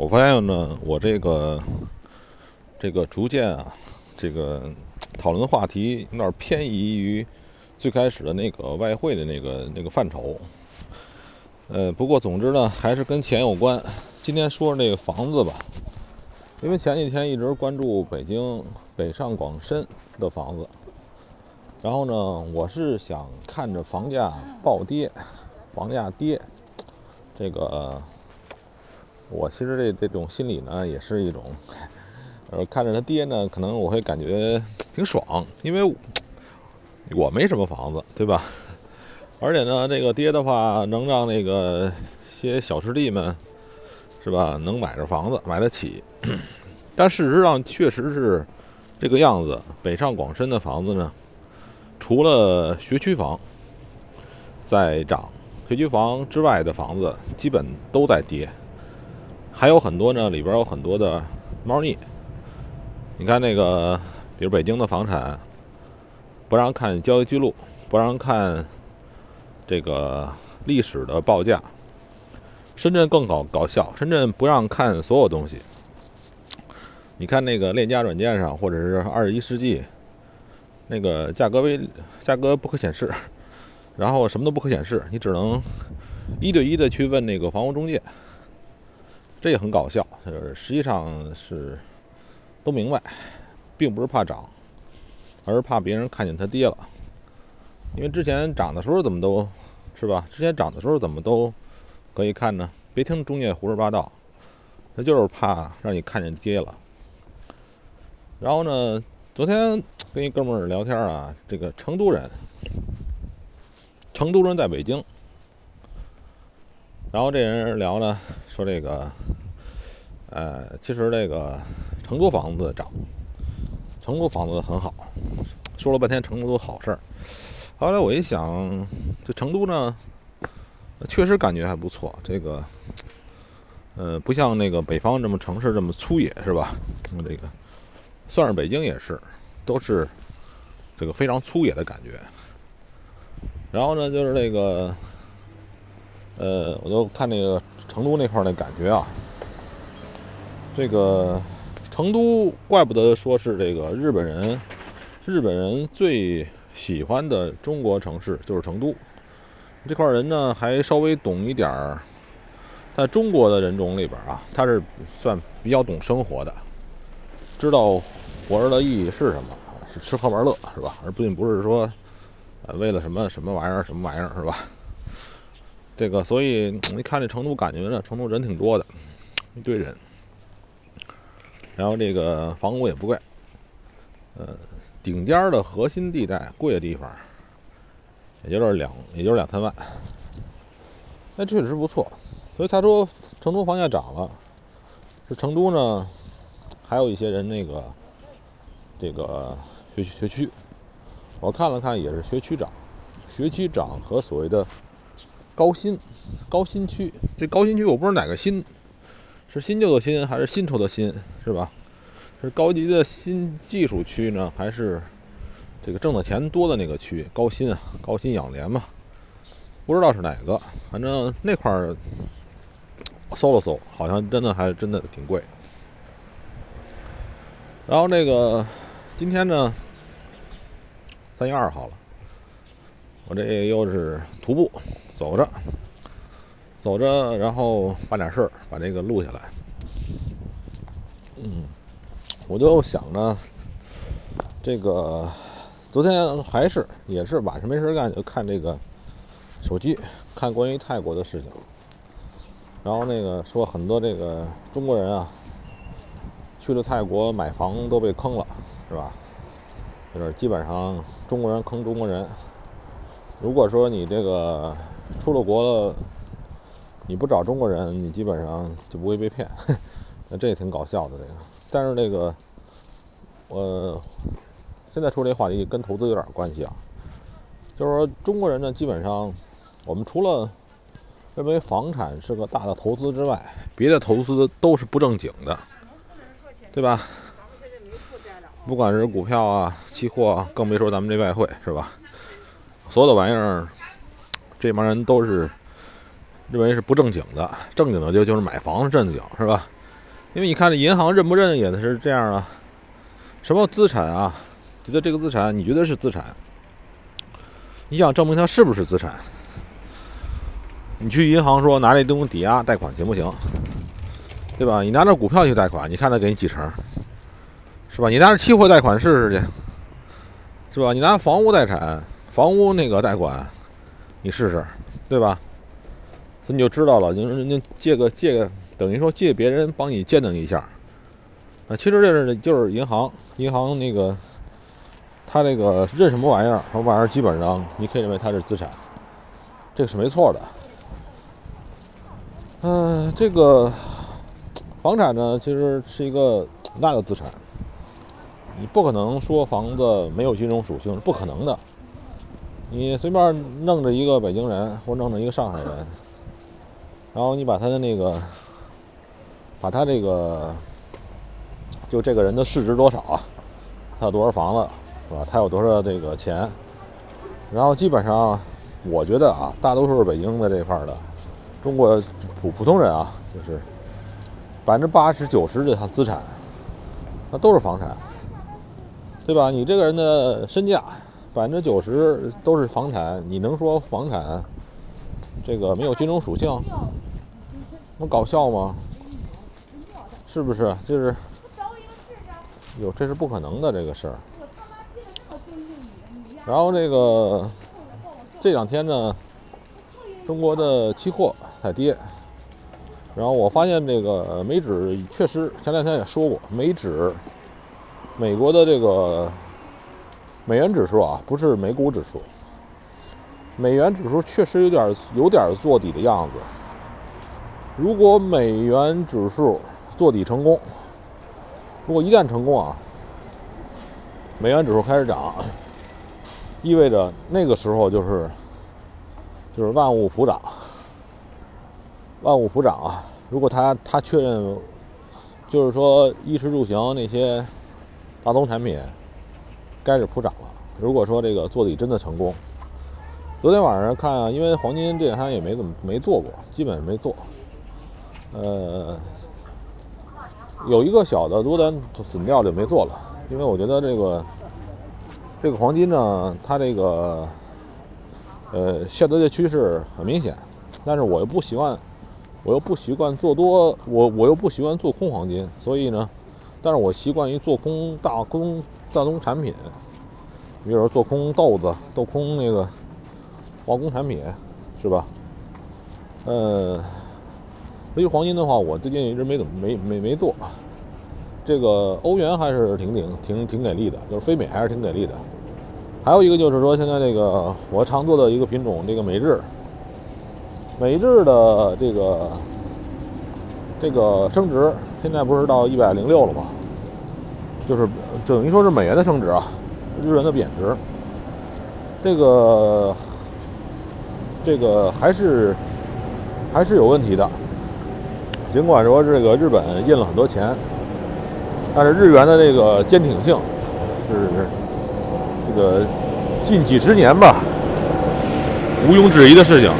我发现呢，我这个这个逐渐啊，这个讨论的话题有点偏移于最开始的那个外汇的那个那个范畴。呃，不过总之呢，还是跟钱有关。今天说那个房子吧，因为前几天一直关注北京北上广深的房子，然后呢，我是想看着房价暴跌，房价跌，这个。我其实这这种心理呢，也是一种，呃，看着他跌呢，可能我会感觉挺爽，因为我没什么房子，对吧？而且呢，这个跌的话，能让那个些小师弟们，是吧，能买着房子，买得起。但事实上，确实是这个样子。北上广深的房子呢，除了学区房在涨，学区房之外的房子基本都在跌。还有很多呢，里边有很多的猫腻。你看那个，比如北京的房产，不让看交易记录，不让看这个历史的报价。深圳更搞搞笑，深圳不让看所有东西。你看那个链家软件上，或者是二十一世纪，那个价格微价格不可显示，然后什么都不可显示，你只能一对一的去问那个房屋中介。这也很搞笑，就是实际上是都明白，并不是怕涨，而是怕别人看见它跌了。因为之前涨的时候怎么都是吧？之前涨的时候怎么都可以看呢？别听中介胡说八道，他就是怕让你看见跌了。然后呢，昨天跟一哥们儿聊天啊，这个成都人，成都人在北京。然后这人聊呢，说这个，呃，其实这个成都房子涨，成都房子很好，说了半天成都好事儿。后来我一想，这成都呢，确实感觉还不错。这个，呃，不像那个北方这么城市这么粗野，是吧？这个算是北京也是，都是这个非常粗野的感觉。然后呢，就是那个。呃，我就看那个成都那块儿那感觉啊，这个成都怪不得说是这个日本人，日本人最喜欢的中国城市就是成都。这块人呢还稍微懂一点儿，在中国的人种里边啊，他是算比较懂生活的，知道活着的意义是什么，是吃喝玩乐是吧？而并不是说，呃，为了什么什么玩意儿什么玩意儿是吧？这个，所以你看这成都，感觉呢，成都人挺多的，一堆人。然后这个房屋也不贵，呃，顶尖的核心地带贵的地方，也就是两，也就是两三万，那确实不错。所以他说成都房价涨了，这成都呢，还有一些人那个这个学学区，我看了看，也是学区涨，学区涨和所谓的。高新，高新区，这高新区我不知道哪个新，是新旧的新还是新抽的新，是吧？是高级的新技术区呢，还是这个挣的钱多的那个区？高新啊，高新养廉嘛，不知道是哪个，反正那块儿搜了搜，好像真的还真的挺贵。然后那个今天呢，三月二号了，我这又是徒步。走着，走着，然后办点事儿，把这个录下来。嗯，我就想着，这个昨天还是也是晚上没事干，就看这个手机，看关于泰国的事情。然后那个说很多这个中国人啊，去了泰国买房都被坑了，是吧？就是基本上中国人坑中国人。如果说你这个。出了国了，你不找中国人，你基本上就不会被骗。那这也挺搞笑的这个。但是这个，我现在说这话题跟投资有点关系啊。就是说中国人呢，基本上我们除了认为房产是个大的投资之外，别的投资都是不正经的，对吧？不管是股票啊、期货啊，更别说咱们这外汇，是吧？所有的玩意儿。这帮人都是认为是不正经的，正经的就就是买房正经是吧？因为你看这银行认不认也是这样啊。什么资产啊？觉得这个资产你觉得是资产？你想证明它是不是资产？你去银行说拿这东西抵押贷款行不行？对吧？你拿着股票去贷款，你看他给你几成？是吧？你拿着期货贷款试试去，是吧？你拿房屋贷款、房屋那个贷款，你试试，对吧？你就知道了，你人家借个借个，等于说借别人帮你鉴定一下。啊，其实这是就是银行，银行那个他那个认什么玩意儿，什么玩意儿基本上你可以认为它是资产，这个是没错的。嗯，这个房产呢，其实是一个大的资产，你不可能说房子没有金融属性，是不可能的。你随便弄着一个北京人，或弄着一个上海人，然后你把他的那个，把他这个，就这个人的市值多少啊？他有多少房子，是吧？他有多少这个钱？然后基本上，我觉得啊，大多数是北京的这块的。中国普普通人啊，就是百分之八十九十的他资产，那都是房产，对吧？你这个人的身价百分之九十都是房产，你能说房产这个没有金融属性？能搞笑吗？是不是？就是有，这是不可能的这个事儿。然后这个这两天呢，中国的期货。在跌，然后我发现这个美指确实前两天也说过，美指美国的这个美元指数啊，不是美股指数，美元指数确实有点有点做底的样子。如果美元指数做底成功，如果一旦成功啊，美元指数开始涨，意味着那个时候就是就是万物普涨。万物普涨啊！如果他他确认，就是说衣食住行那些大宗产品该是普涨了。如果说这个做底真的成功，昨天晚上看啊，因为黄金这两天也没怎么没做过，基本没做。呃，有一个小的多单损掉就没做了，因为我觉得这个这个黄金呢，它这个呃下跌的趋势很明显，但是我又不习惯。我又不习惯做多，我我又不习惯做空黄金，所以呢，但是我习惯于做空大空大宗产品，比如说做空豆子、做空那个化工产品，是吧？呃，至于黄金的话，我最近一直没怎么没没没做。这个欧元还是挺挺挺挺给力的，就是非美还是挺给力的。还有一个就是说，现在这个我常做的一个品种，这个美日。美日的这个这个升值，现在不是到一百零六了吗？就是等于说是美元的升值啊，日元的贬值。这个这个还是还是有问题的。尽管说这个日本印了很多钱，但是日元的这个坚挺性是这个近几十年吧，毋庸置疑的事情。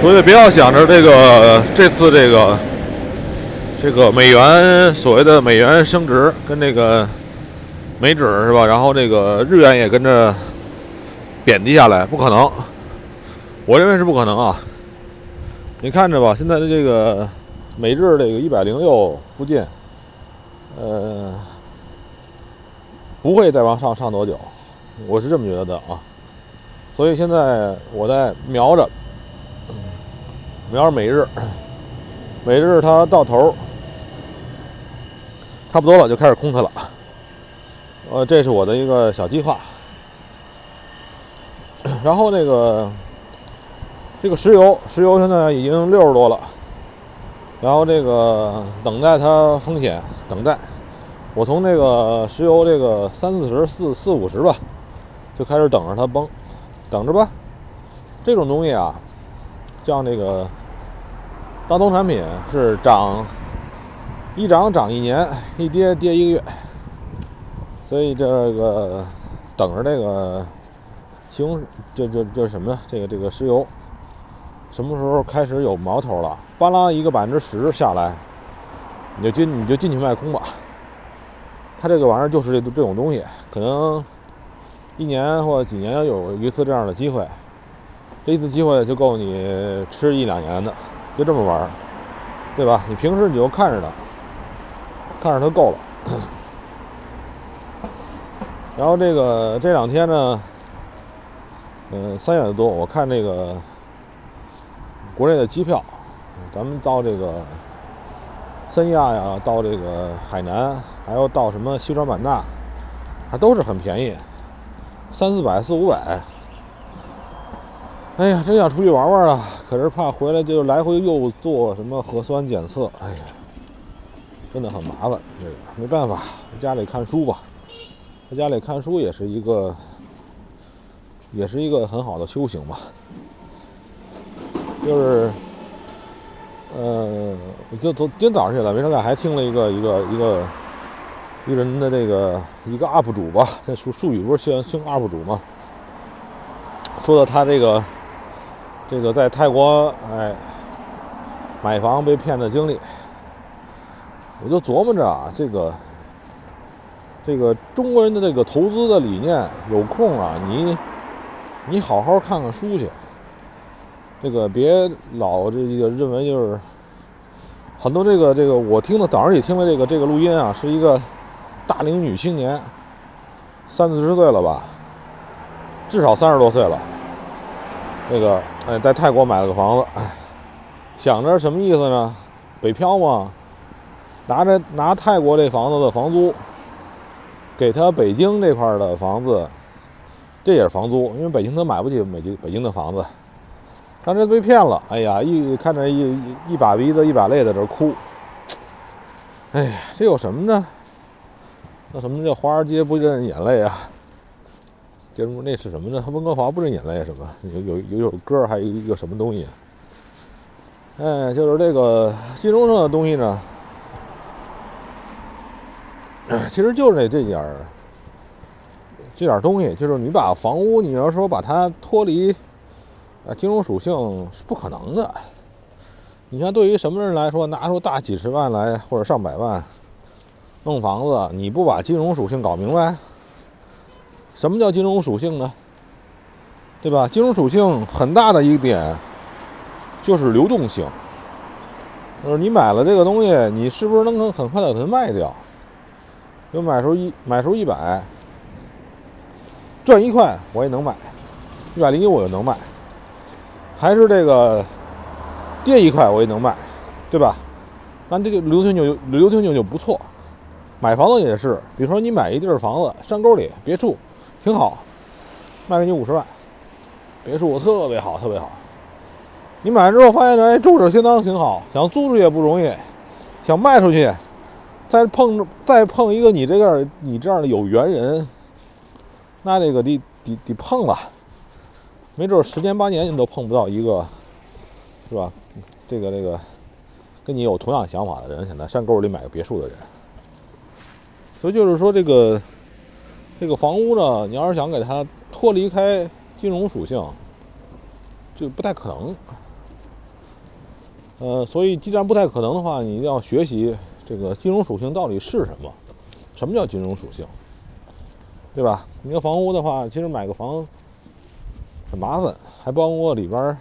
所以不要想着这个这次这个这个美元所谓的美元升值跟这个美指是吧？然后这个日元也跟着贬低下来，不可能。我认为是不可能啊！你看着吧，现在的这个每日这个一百零六附近，呃，不会再往上上多久，我是这么觉得啊。所以现在我在瞄着。瞄着每日，每日它到头差不多了，就开始空它了。呃，这是我的一个小计划。然后那个这个石油，石油现在已经六十多了。然后这个等待它风险，等待。我从那个石油这个三四十、四四五十吧，就开始等着它崩，等着吧。这种东西啊。像这个大宗产品是涨，一涨涨一年，一跌跌一个月，所以这个等着这个西红柿，这这这什么？这个这个石油什么时候开始有毛头了？巴拉一个百分之十下来，你就进你就进去卖空吧。他这个玩意儿就是这这种东西，可能一年或者几年要有一次这样的机会，这一次机会就够你吃一两年的，就这么玩，对吧？你平时你就看着它，看着它够了。然后这个这两天呢，嗯，三月多，我看那个国内的机票，咱们到这个三亚呀，到这个海南，还有到什么西双版纳，还都是很便宜，三四百、四五百。哎呀，真想出去玩玩啊，可是怕回来就来回又做什么核酸检测，哎呀，真的很麻烦。这个没办法，在家里看书吧。在家里看书也是一个，也是一个很好的修行吧。就是，呃，就昨今天早上起来没事干，还听了一个一个一个一个人的这个一个 UP 主吧，这术术语不是姓姓 UP 主吗？说的他这个这个在泰国哎买房被骗的经历，我就琢磨着啊，这个。这个中国人的这个投资的理念，有空啊，你你好好看看书去。这个别老这个认为就是很多这个这个，我听的早上也听了这个这个录音啊，是一个大龄女青年，三四十岁了吧，至少三十多岁了。那个哎，在泰国买了个房子，哎，想着什么意思呢？北漂嘛，拿着拿泰国这房子的房租。给他北京这块的房子，这也是房租，因为北京他买不起北京北京的房子，他这被骗了。哎呀，一看着一一把鼻子一把泪在这哭。哎呀，这有什么呢？那什么叫华尔街不认眼泪啊？这那是什么呢？温哥华不认眼泪什么？有有有首歌，还有一个什么东西？哎，就是这个金融上的东西呢。其实就是这这点儿，这点儿东西，就是你把房屋，你要说把它脱离啊金融属性是不可能的。你像对于什么人来说，拿出大几十万来或者上百万弄房子，你不把金融属性搞明白，什么叫金融属性呢？对吧？金融属性很大的一点就是流动性，就是你买了这个东西，你是不是能很很快的给它卖掉？就买时候一买时候一百，赚一块我也能买，一百零一我就能卖，还是这个跌一块我也能卖，对吧？咱这个流动性就流动性就不错。买房子也是，比如说你买一地儿房子，山沟里别墅，挺好，卖给你五十万，别墅特别好，特别好。你买之后发现哎住着相当挺好，想租出去也不容易，想卖出去。再碰再碰一个你这样你这样的有缘人，那这个得得得碰了，没准十年八年你都碰不到一个，是吧？这个这个跟你有同样想法的人，想在山沟里买个别墅的人，所以就是说这个这个房屋呢，你要是想给它脱离开金融属性，就不太可能。呃，所以既然不太可能的话，你一定要学习。这个金融属性到底是什么？什么叫金融属性？对吧？你个房屋的话，其实买个房很麻烦，还包括里边儿，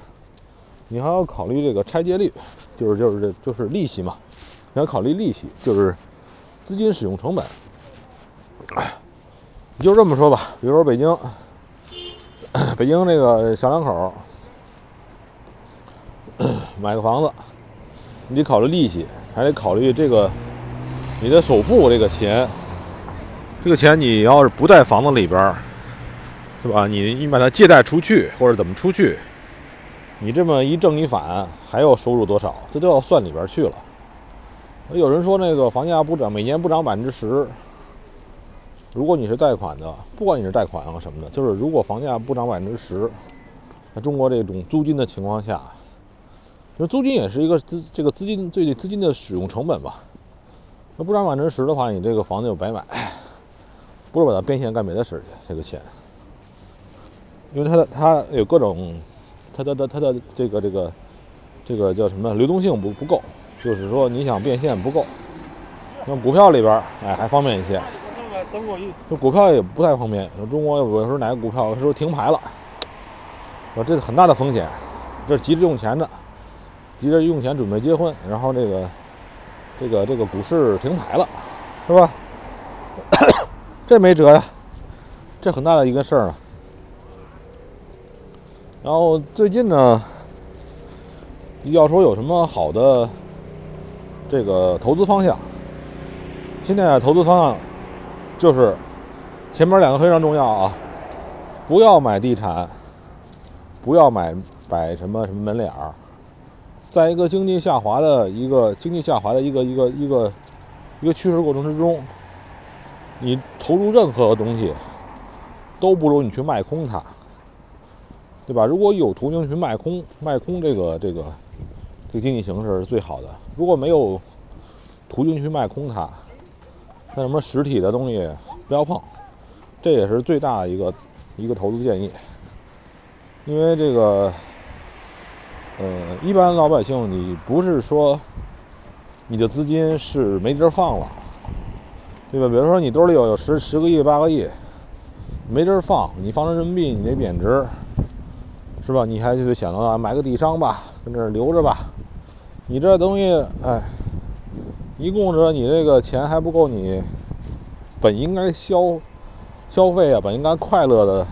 你还要考虑这个拆借率，就是就是这就是利息嘛。你要考虑利息，就是资金使用成本。你就这么说吧，比如说北京，北京那个小两口买个房子，你得考虑利息。还得考虑这个，你的首付这个钱，这个钱你要是不在房子里边儿，是吧？你你把它借贷出去或者怎么出去，你这么一正一反，还要收入多少？这都要算里边去了。有人说那个房价不涨，每年不涨百分之十。如果你是贷款的，不管你是贷款啊什么的，就是如果房价不涨百分之十，在中国这种租金的情况下。那租金也是一个资，这个资金对资金的使用成本吧。那不涨百分之十的话，你这个房子就白买，不如把它变现干别的事儿去。这个钱，因为它的它有各种，它的的它的这个这个这个叫什么流动性不不够，就是说你想变现不够。那股票里边儿，哎，还方便一些。这股票也不太方便。中国有时候哪个股票说停牌了，说这是很大的风险。这急着用钱的，急着用钱准备结婚，然后这个这个这个股市停牌了，是吧？这没辙呀，这很大的一个事儿啊。然后最近呢，要说有什么好的这个投资方向，现在投资方向就是前面两个非常重要啊，不要买地产，不要买摆什么什么门脸儿。在一个经济下滑的一个经济下滑的一个一个一个一个趋势过程之中，你投入任何东西都不如你去卖空它。对吧？如果有途径去卖空，卖空这个这个这个经济形势是最好的。如果没有途径去卖空它，那什么实体的东西不要碰，这也是最大的一个一个投资建议。因为这个，呃，一般老百姓你不是说你的资金是没地儿放了，对吧？比如说你兜里有有十十个亿、八个亿，没地儿放，你放成人民币你得贬值。是吧？你还就是想到啊，买个底商吧，跟这儿留着吧。你这东西，哎，一供着你这个钱还不够你本应该消消费啊，本应该快乐的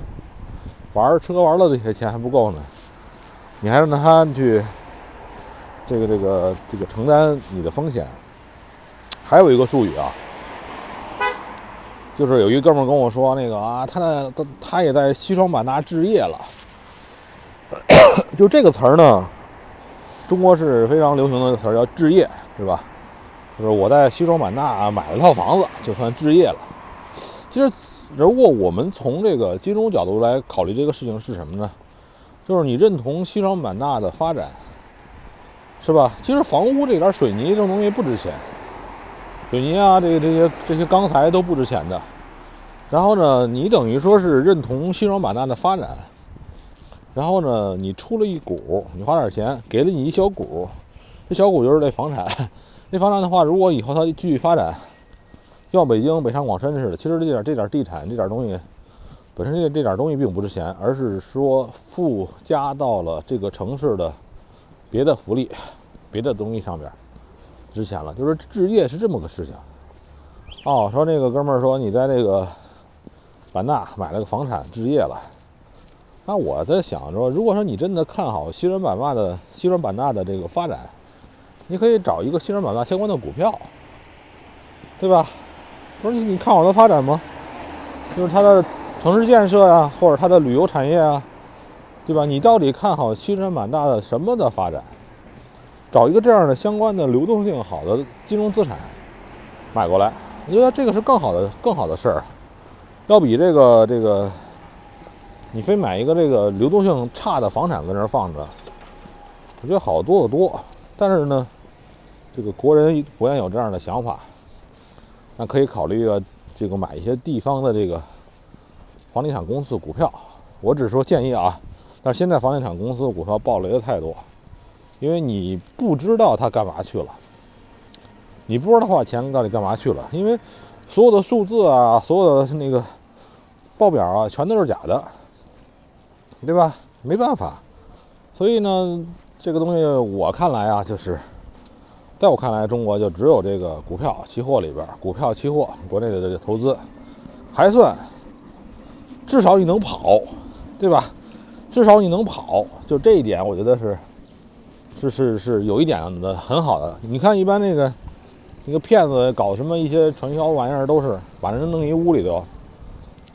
玩吃喝玩乐这些钱还不够呢。你还让他去这个这个这个承担你的风险。还有一个术语啊，就是有一哥们跟我说，那个啊，他在他他也在西双版纳置业了。就这个词儿呢，中国是非常流行的词儿，叫置业，是吧？就是我在西双版纳买了套房子，就算置业了。其实，如果我们从这个金融角度来考虑这个事情是什么呢？就是你认同西双版纳的发展，是吧？其实房屋这点水泥这种东西不值钱，水泥啊，这个这些这些钢材都不值钱的。然后呢，你等于说是认同西双版纳的发展。然后呢，你出了一股，你花点钱给了你一小股，这小股就是这房产。这房产的话，如果以后它继续发展，像北京、北上广深似的，其实这点这点地产这点东西，本身这这点东西并不值钱，而是说附加到了这个城市的别的福利、别的东西上边值钱了。就是置业是这么个事情。哦，说那个哥们儿说你在那个版纳买了个房产置业了。那我在想着，如果说你真的看好西双版纳的西双版纳的这个发展，你可以找一个西双版纳相关的股票，对吧？不是你看好它发展吗？就是它的城市建设呀，或者它的旅游产业啊，对吧？你到底看好西双版纳的什么的发展？找一个这样的相关的流动性好的金融资产买过来，我觉得这个是更好的更好的事儿，要比这个这个。你非买一个这个流动性差的房产搁那儿放着，我觉得好多的多。但是呢，这个国人不愿有这样的想法，那可以考虑啊，这个买一些地方的这个房地产公司股票。我只是说建议啊，但是现在房地产公司股票暴雷的太多，因为你不知道它干嘛去了，你不知道他把钱到底干嘛去了，因为所有的数字啊，所有的那个报表啊，全都是假的。对吧？没办法，所以呢，这个东西我看来啊，就是在我看来，中国就只有这个股票、期货里边，股票、期货，国内的这个投资还算，至少你能跑，对吧？至少你能跑，就这一点，我觉得是是是是有一点的很好的。你看，一般那个那个骗子搞什么一些传销玩意儿，都是把人弄一屋里头。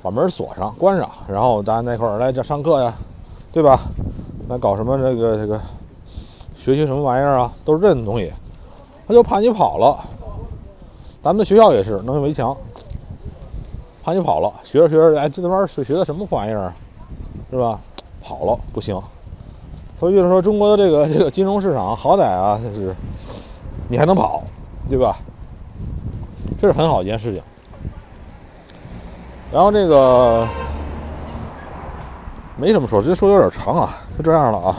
把门锁上、关上，然后大家那块儿来这上课呀，对吧？来搞什么这个这个学习什么玩意儿啊？都是这种东西，他就怕你跑了。咱们的学校也是弄一围墙，怕你跑了。学着学着，哎，这他妈是学的什么玩意儿，是吧？跑了不行。所以就是说，中国的这个这个金融市场，好歹啊，就是你还能跑，对吧？这是很好一件事情。然后这个没什么说，直接说有点长啊，就这样了啊。